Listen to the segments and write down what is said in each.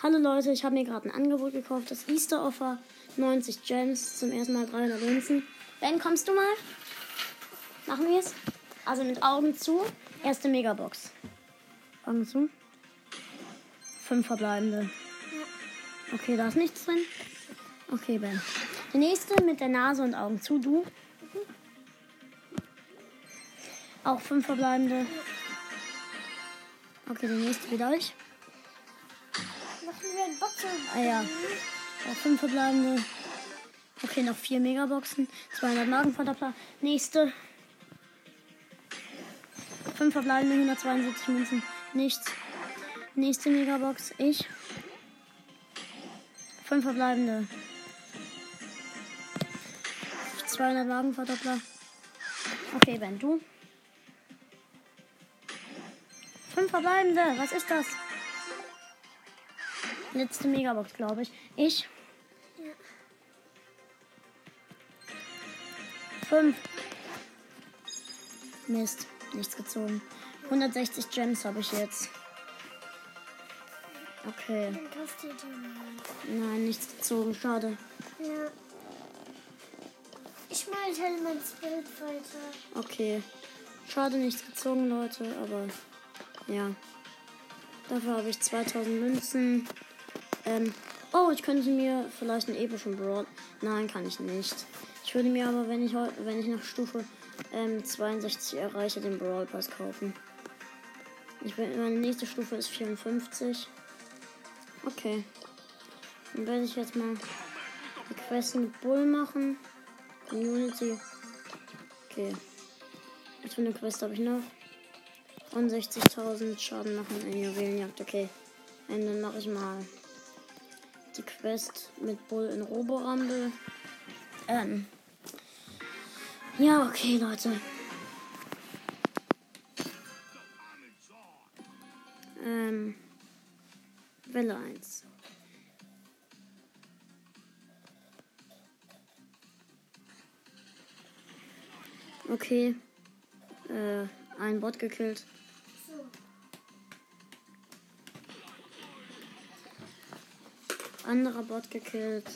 Hallo Leute, ich habe mir gerade ein Angebot gekauft. Das Easter Offer 90 Gems, zum ersten Mal 300 Münzen. Ben, kommst du mal? Machen wir es? Also mit Augen zu. Erste Megabox. Augen zu. Fünf verbleibende. Okay, da ist nichts drin. Okay, Ben. Der nächste mit der Nase und Augen zu. Du. Auch fünf verbleibende. Okay, der nächste wieder ich. Machen wir ein Boxen. Ah ja. Auch fünf verbleibende. Okay, noch vier Megaboxen. 200 Marken von der Pla Nächste. Fünf verbleibende, 172 Münzen. Nichts. Nächste Megabox. Ich. Fünf verbleibende. 200 Marken von der Pla Okay, Ben, du. Fünf verbleibende. Was ist das? Letzte Megabox, glaube ich. Ich. Fünf. Mist, nichts gezogen. 160 Gems habe ich jetzt. Okay. Nein, nichts gezogen. Schade. Ja. Ich mal Hellmanns Bild weiter. Okay. Schade, nichts gezogen, Leute, aber ja. Dafür habe ich 2000 Münzen. Ähm, oh, ich könnte mir vielleicht einen epischen Brawl. Nein, kann ich nicht. Ich würde mir aber, wenn ich wenn ich nach Stufe ähm, 62 erreiche, den Brawl Pass kaufen. Ich bin, meine nächste Stufe ist 54. Okay. Dann werde ich jetzt mal die Quest mit Bull machen. Community. Okay. Was für eine Quest habe ich noch? 61.000 Schaden machen in Juwelenjagd. Okay. Und dann mache ich mal die Quest mit Bull in Roborumble. Ähm. Ja, okay, Leute. Ähm. Welle 1. Okay. Äh, ein Bot gekillt. Anderer Bot gekillt.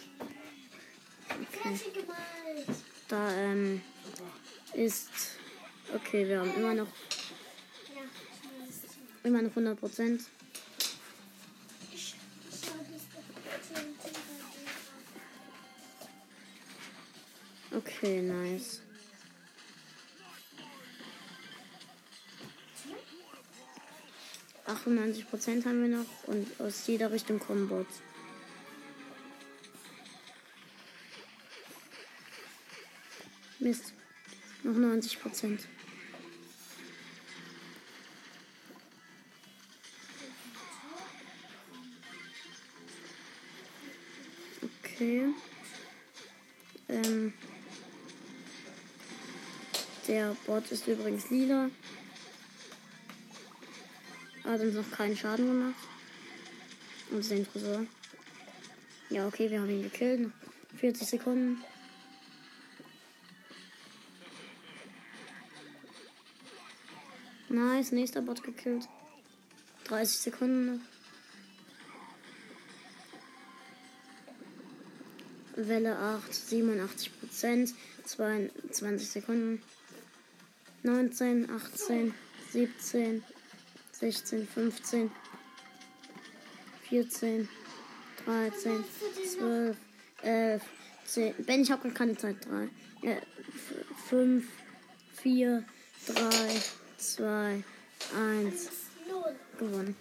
Okay. Da ähm, ist. Okay, wir haben immer noch, immer noch 100 Prozent. Okay, nice. Prozent haben wir noch und aus jeder Richtung kommen Bots. Mist. Noch 90 Prozent. Okay. Ähm. Der Bot ist übrigens lila. Hat uns noch keinen Schaden gemacht. Und den Tresor. Ja, okay, wir haben ihn gekillt. Noch 40 Sekunden. Nice, nächster Bot gekillt. 30 Sekunden noch. Welle 8, 87 Prozent, 22 Sekunden. 19, 18, 17, 16, 15, 14, 13, 12, 11, 10. Ben, ich habe gar keine Zeit. 3, äh, 5, 4, 3, 2, 1. Null. Gewonnen.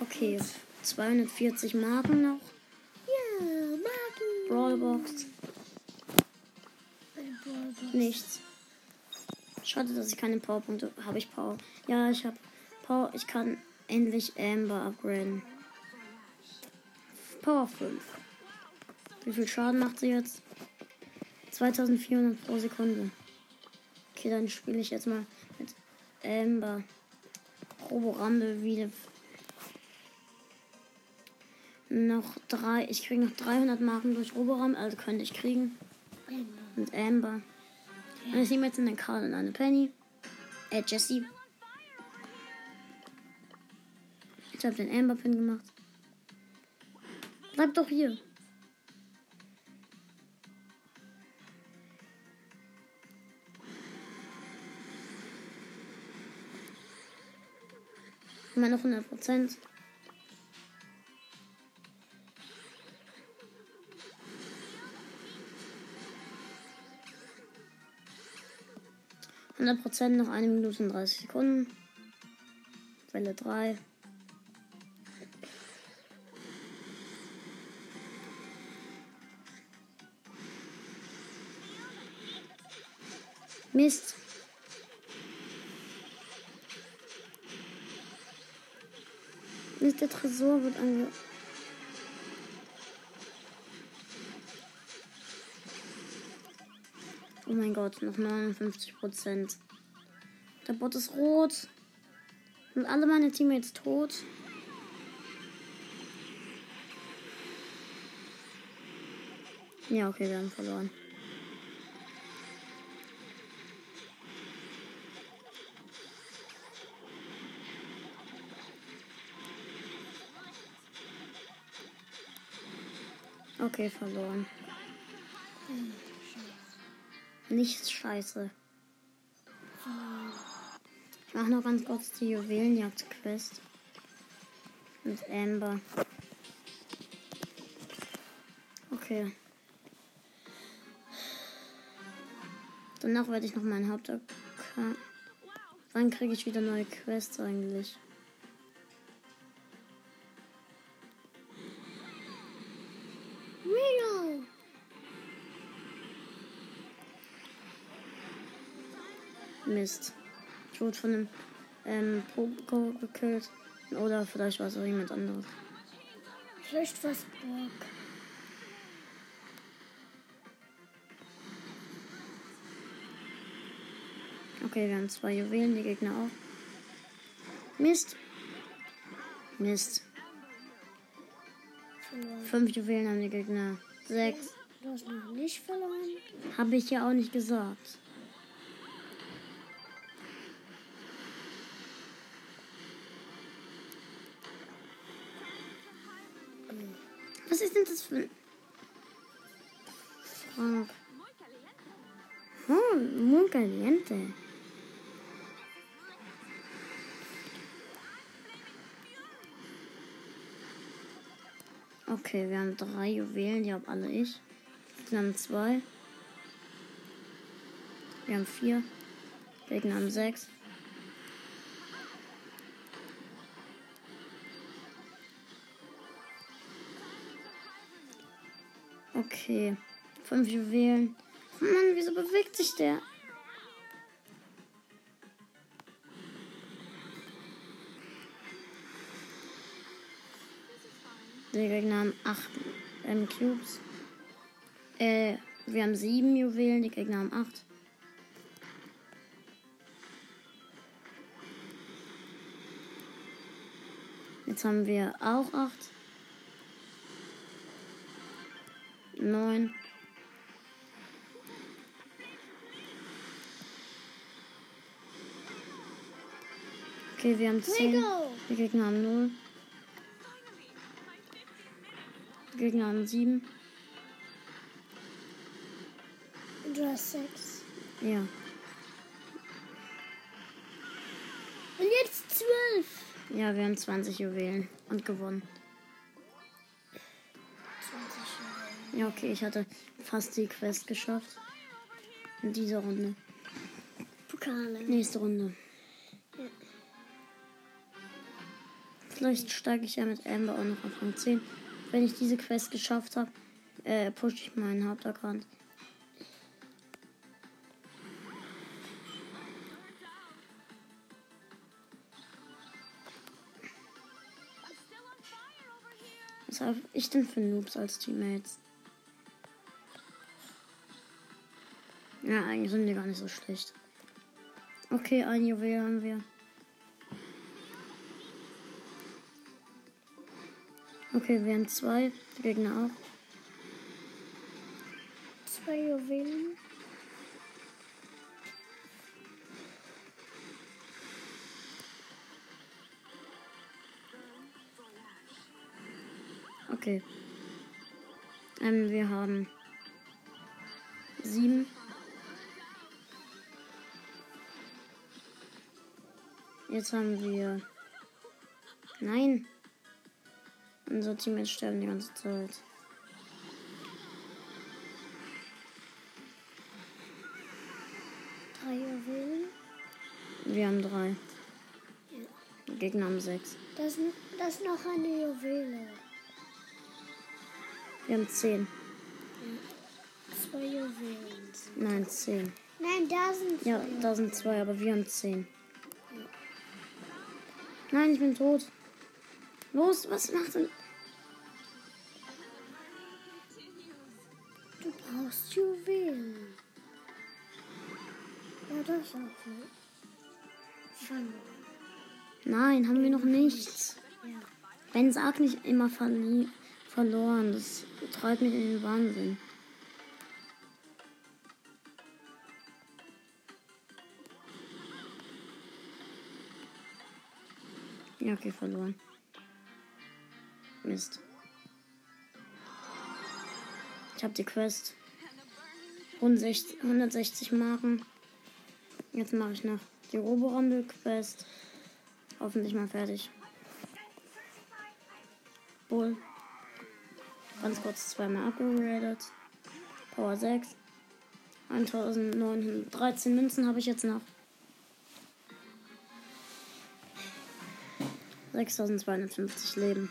Okay, 240 Marken noch. Ja, Magen. Brawlbox. Nichts. Schade, dass ich keine Powerpunkte habe. ich Power? Ja, ich habe Power. Ich kann endlich Amber upgraden. Power 5. Wie viel Schaden macht sie jetzt? 2400 pro Sekunde. Okay, dann spiele ich jetzt mal mit Amber. Roboramble wieder. Noch drei. Ich kriege noch 300 Marken durch Roboramble. Also könnte ich kriegen. Mit Amber. Und ich nehme jetzt einen Karl und eine Penny. Äh, Jessie. Ich habe den Amber Pin gemacht. Bleib doch hier. Noch 100 Prozent. Hundert Prozent noch eine Minute und 30 Sekunden. Welle 3. Mist. Der Tresor wird ange... Oh mein Gott, noch 59 Prozent. Der Bot ist rot. Sind alle meine Teammates tot? Ja, okay, wir haben verloren. Okay, verloren. Nichts scheiße. Ich mache noch ganz kurz die Juwelenjagd-Quest. Mit Amber. Okay. Danach werde ich noch meinen Hauptaccount. Wann kriege ich wieder neue Quests eigentlich? Mist. Ich wurde von einem ähm, Pogo gekillt. Oder vielleicht war es auch jemand anderes. Vielleicht was Brock. Okay, wir haben zwei Juwelen, die Gegner auch. Mist. Mist. Verloren. Fünf Juwelen haben die Gegner. Sechs. Du hast noch nicht verloren. Habe ich ja auch nicht gesagt. Was ist denn das für ein... Frank. Oh, muy caliente. Okay, wir haben drei Juwelen, die habe alle ich. Wir haben zwei. Wir haben vier. Gegner haben sechs. Okay. Fünf Juwelen. Mann, wieso bewegt sich der? Die Gegner haben acht ähm, Cubes. Äh, wir haben sieben Juwelen, die Gegner haben acht. Jetzt haben wir auch acht. Neun. Okay, wir haben zehn. Rico. Die Gegner haben null. Die Gegner haben sieben. Du hast sechs. Ja. Und jetzt zwölf. Ja, wir haben 20 Juwelen und gewonnen. Ja, okay, ich hatte fast die Quest geschafft. In dieser Runde. Pokale. Nächste Runde. Vielleicht steige ich ja mit Amber auch noch auf Rang 10. Wenn ich diese Quest geschafft habe, äh, pushe ich meinen Hauptaccount. Was habe ich denn für Noobs als Teammates? Ja, eigentlich sind die gar nicht so schlecht. Okay, ein Juwel haben wir. Okay, wir haben zwei. Die Gegner auch. Zwei Juwelen. Okay. Ähm, wir haben sieben. Jetzt haben wir. Nein. Unsere Teammates sterben die ganze Zeit. Drei Juwelen. Wir haben drei. Die Gegner haben sechs. Das, das ist noch eine Juwele. Wir haben zehn. Zwei Juwelen. Nein, zehn. Nein, da sind Ja, zwei. da sind zwei, aber wir haben zehn. Nein, ich bin tot. Los, was macht denn? Du brauchst Juwelen. Ja, das ist auch. Fangen. Nein, haben wir noch nichts. Ja. Ben sag nicht immer verli verloren. Das treibt mich in den Wahnsinn. Ja, okay, verloren. Mist. Ich habe die Quest. 160, 160 Marken. Jetzt mache ich noch die Roborumble-Quest. Hoffentlich mal fertig. Bull. Ganz kurz zweimal upgraded. Power 6. 1913 Münzen habe ich jetzt noch. 6250 Leben.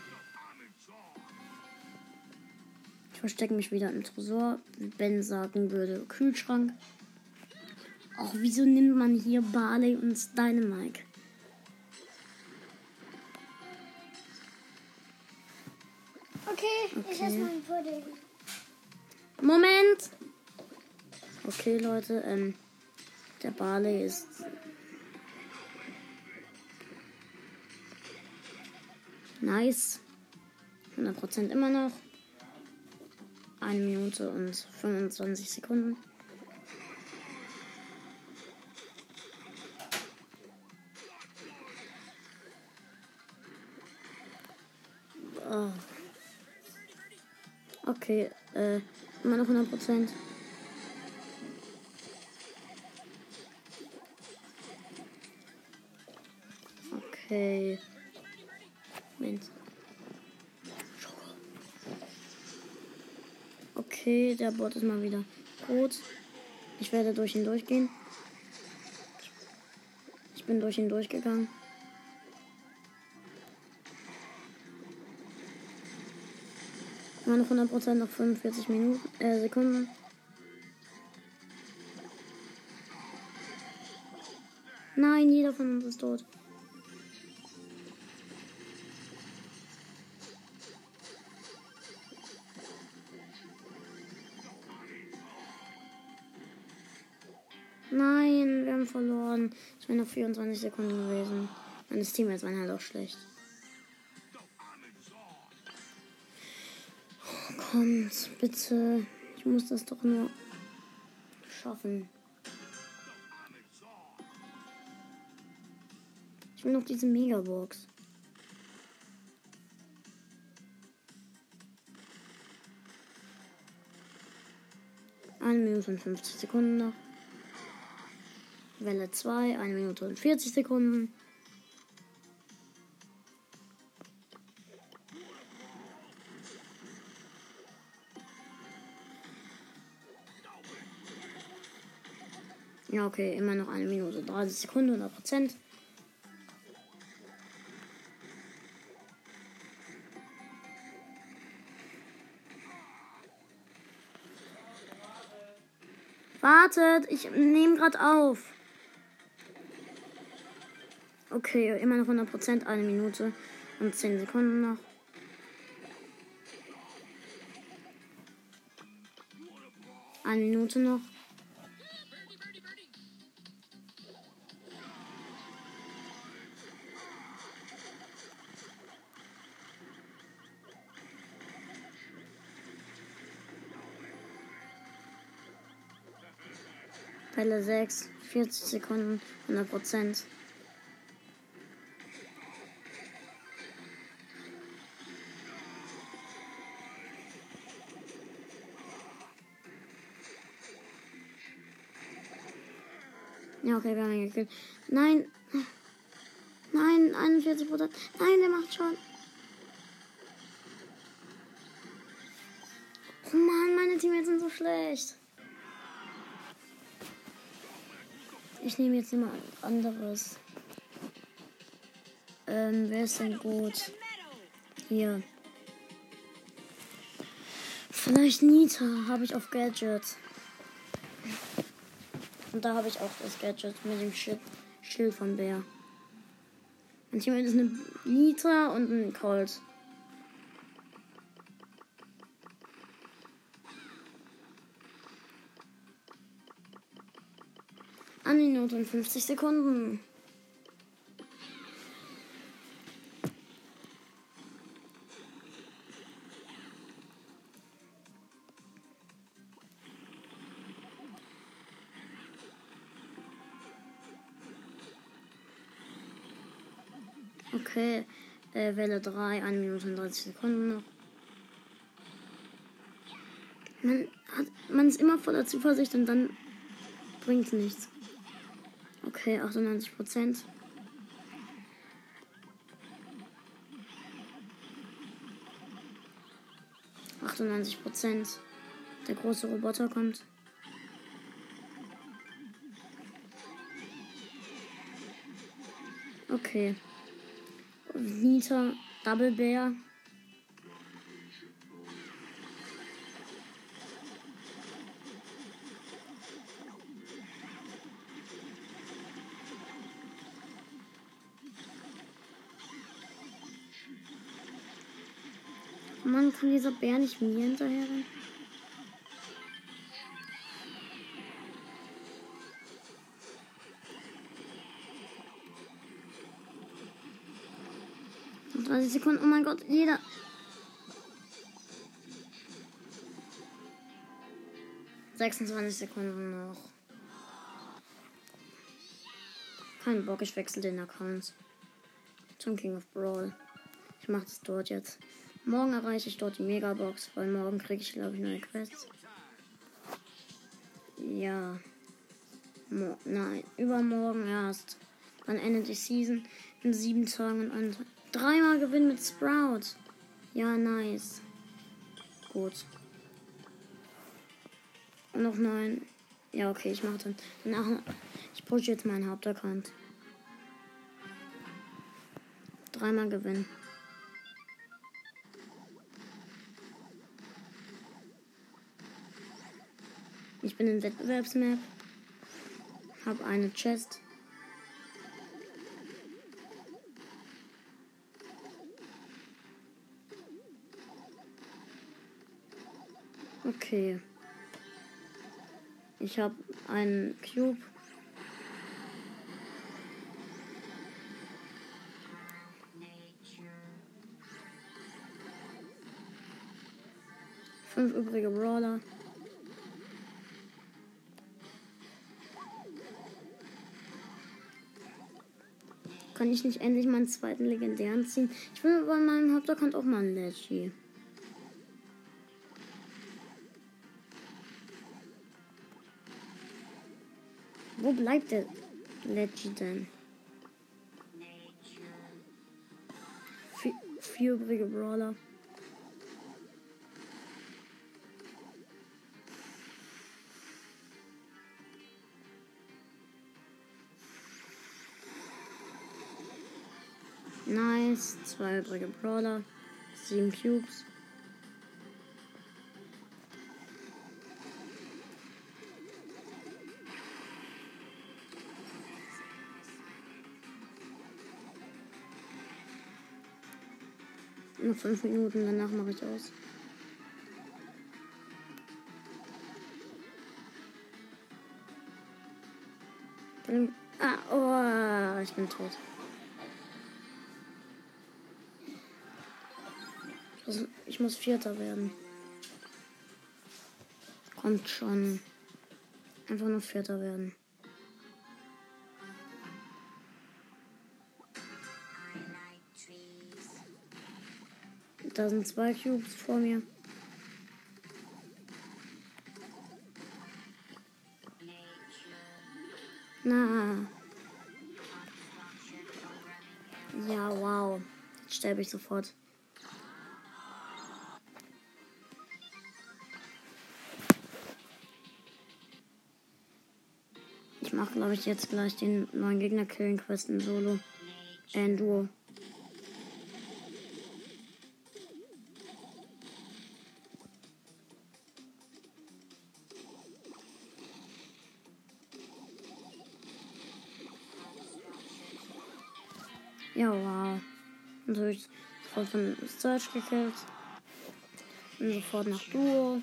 Ich verstecke mich wieder im Tresor. Wie Ben sagen würde, Kühlschrank. Auch wieso nimmt man hier Barley und Dynamike? Okay, ich Okay. esse mal einen Pudding. Moment! Okay, Leute, ähm, der Barley ist. Nice. 100% immer noch. Eine Minute und 25 Sekunden. Oh. Okay, äh, immer noch 100 Prozent. Okay. Moment. Okay, der Bot ist mal wieder tot. Ich werde durch ihn durchgehen. Ich bin durch ihn durchgegangen. Immer noch 100%, noch 45 Minuten, äh, Sekunden. Nein, jeder von uns ist tot. Verloren. Es wären noch 24 Sekunden gewesen. Meine Teammates waren halt auch schlecht. Kommt, bitte. Ich muss das doch nur schaffen. Ich will noch diese Megabox. Eine Minute und 50 Sekunden noch. Welle 2, eine Minute und 40 Sekunden. Ja, okay, immer noch eine Minute, 30 Sekunden, 100 Prozent. Wartet, ich nehme gerade auf. Okay, immer noch 100 Prozent, eine Minute und 10 Sekunden noch. Eine Minute noch. Welle 6, 40 Sekunden, 100 Prozent. Ja, okay, wir haben ihn gekillt. Nein. Nein, 41 Prozent. Nein, der macht schon. Oh Mann, meine Teammates sind so schlecht. Ich nehme jetzt immer anderes. Ähm, wer ist denn gut? Hier. Vielleicht Nita habe ich auf Gadget. Und da habe ich auch das Gadget mit dem Schild, Schild von Bär. Und hier ist eine Nita und ein Colt. Die Minute und 50 Sekunden. Okay, äh, Welle 3, 1 Minute und 30 Sekunden noch. Man, hat, man ist immer voller Zuversicht und dann bringt nichts. Okay, 98 Prozent. Prozent. Der große Roboter kommt. Okay. Nita, Double Bear. Mann, kann dieser Bär nicht mir hinterher? Noch 30 Sekunden. Oh mein Gott, jeder. Sechsundzwanzig Sekunden noch. Kein Bock, ich wechsle den Account. Zum King of Brawl. Ich mache das dort jetzt. Morgen erreiche ich dort die Megabox, weil morgen kriege ich, glaube ich, neue Quests. Ja. Mo nein, übermorgen erst. Dann endet die Season in sieben Tagen und dreimal Gewinn mit Sprout. Ja, nice. Gut. Und noch neun. Ja, okay, ich mache dann. Danach. Ich pushe jetzt meinen Hauptaccount. Dreimal Gewinn. Ich bin in Wettbewerbsmap. Hab eine Chest. Okay. Ich habe einen Cube. Fünf übrige Brawler. Kann ich nicht endlich meinen zweiten legendären ziehen? Ich will bei meinem Hauptaccount auch mal einen Leggy. Wo bleibt der Leggy denn? Vier, vier übrige Brawler. Nice. Zwei übrige Brawler. Sieben Cubes. Noch fünf Minuten, danach mache ich aus. Ah, oh, ich bin tot. Ich muss Vierter werden. Kommt schon. Einfach nur Vierter werden. Da sind zwei Cubes vor mir. Na. Ja, wow. Jetzt sterbe ich sofort. Ich mache, glaube ich, jetzt gleich den neuen Gegner killen Quest in Solo. Äh, in Duo. Von Search gekillt. Und sofort nach Duo.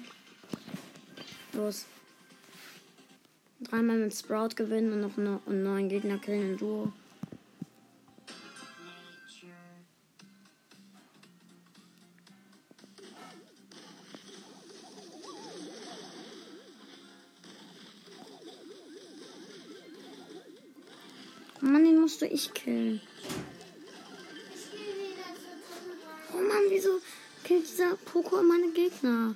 Los. Dreimal mit Sprout gewinnen und noch ne- einen neuen Gegner killen in Duo. Mann, den musst du ich killen. Poco meine Gegner?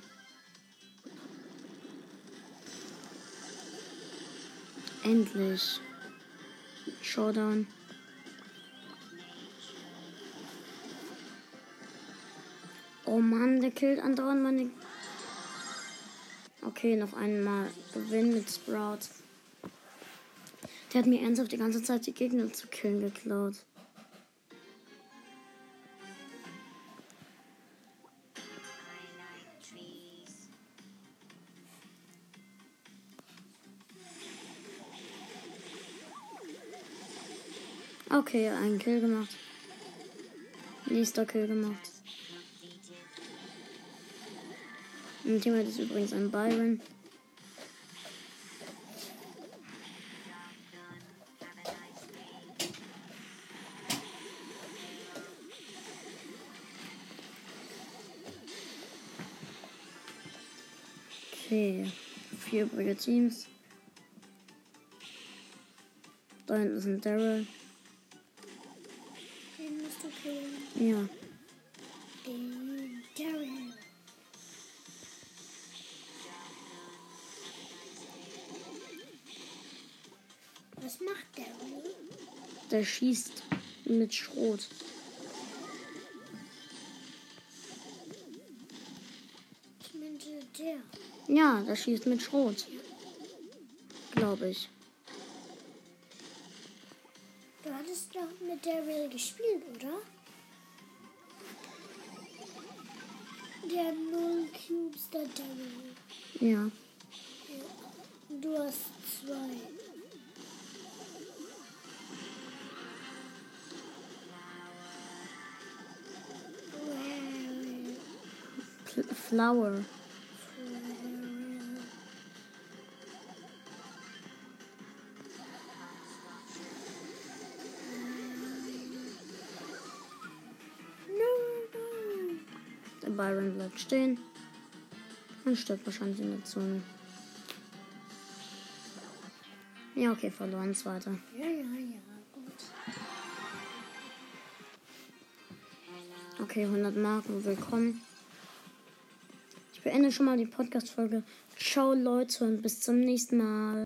Endlich. Showdown. Oh Mann, der killt andauernd meine. Okay, noch einmal Gewinn mit Sprout. Der hat mir ernsthaft die ganze Zeit die Gegner zu killen geklaut. Okay, einen Kill gemacht. Nächster Kill gemacht. Mein Teammate ist übrigens ein Byron. Okay, vier übrige Teams. Da hinten ist ein Daryl. Killen. Ja. Was macht Daryl? Der schießt mit Schrot. Ich meinte der. Ja, der schießt mit Schrot. Glaube ich. Daryl gespielt, oder? Der Null Cubes der Daryl. Ja. Du hast zwei. Pl Flower. Bleibt stehen. Und stirbt wahrscheinlich in der Zone. Ja, okay, verloren. Zweiter. Ja, ja, ja, gut. Okay, 100 Marken, willkommen. Ich beende schon mal die Podcast-Folge. Ciao, Leute, und bis zum nächsten Mal.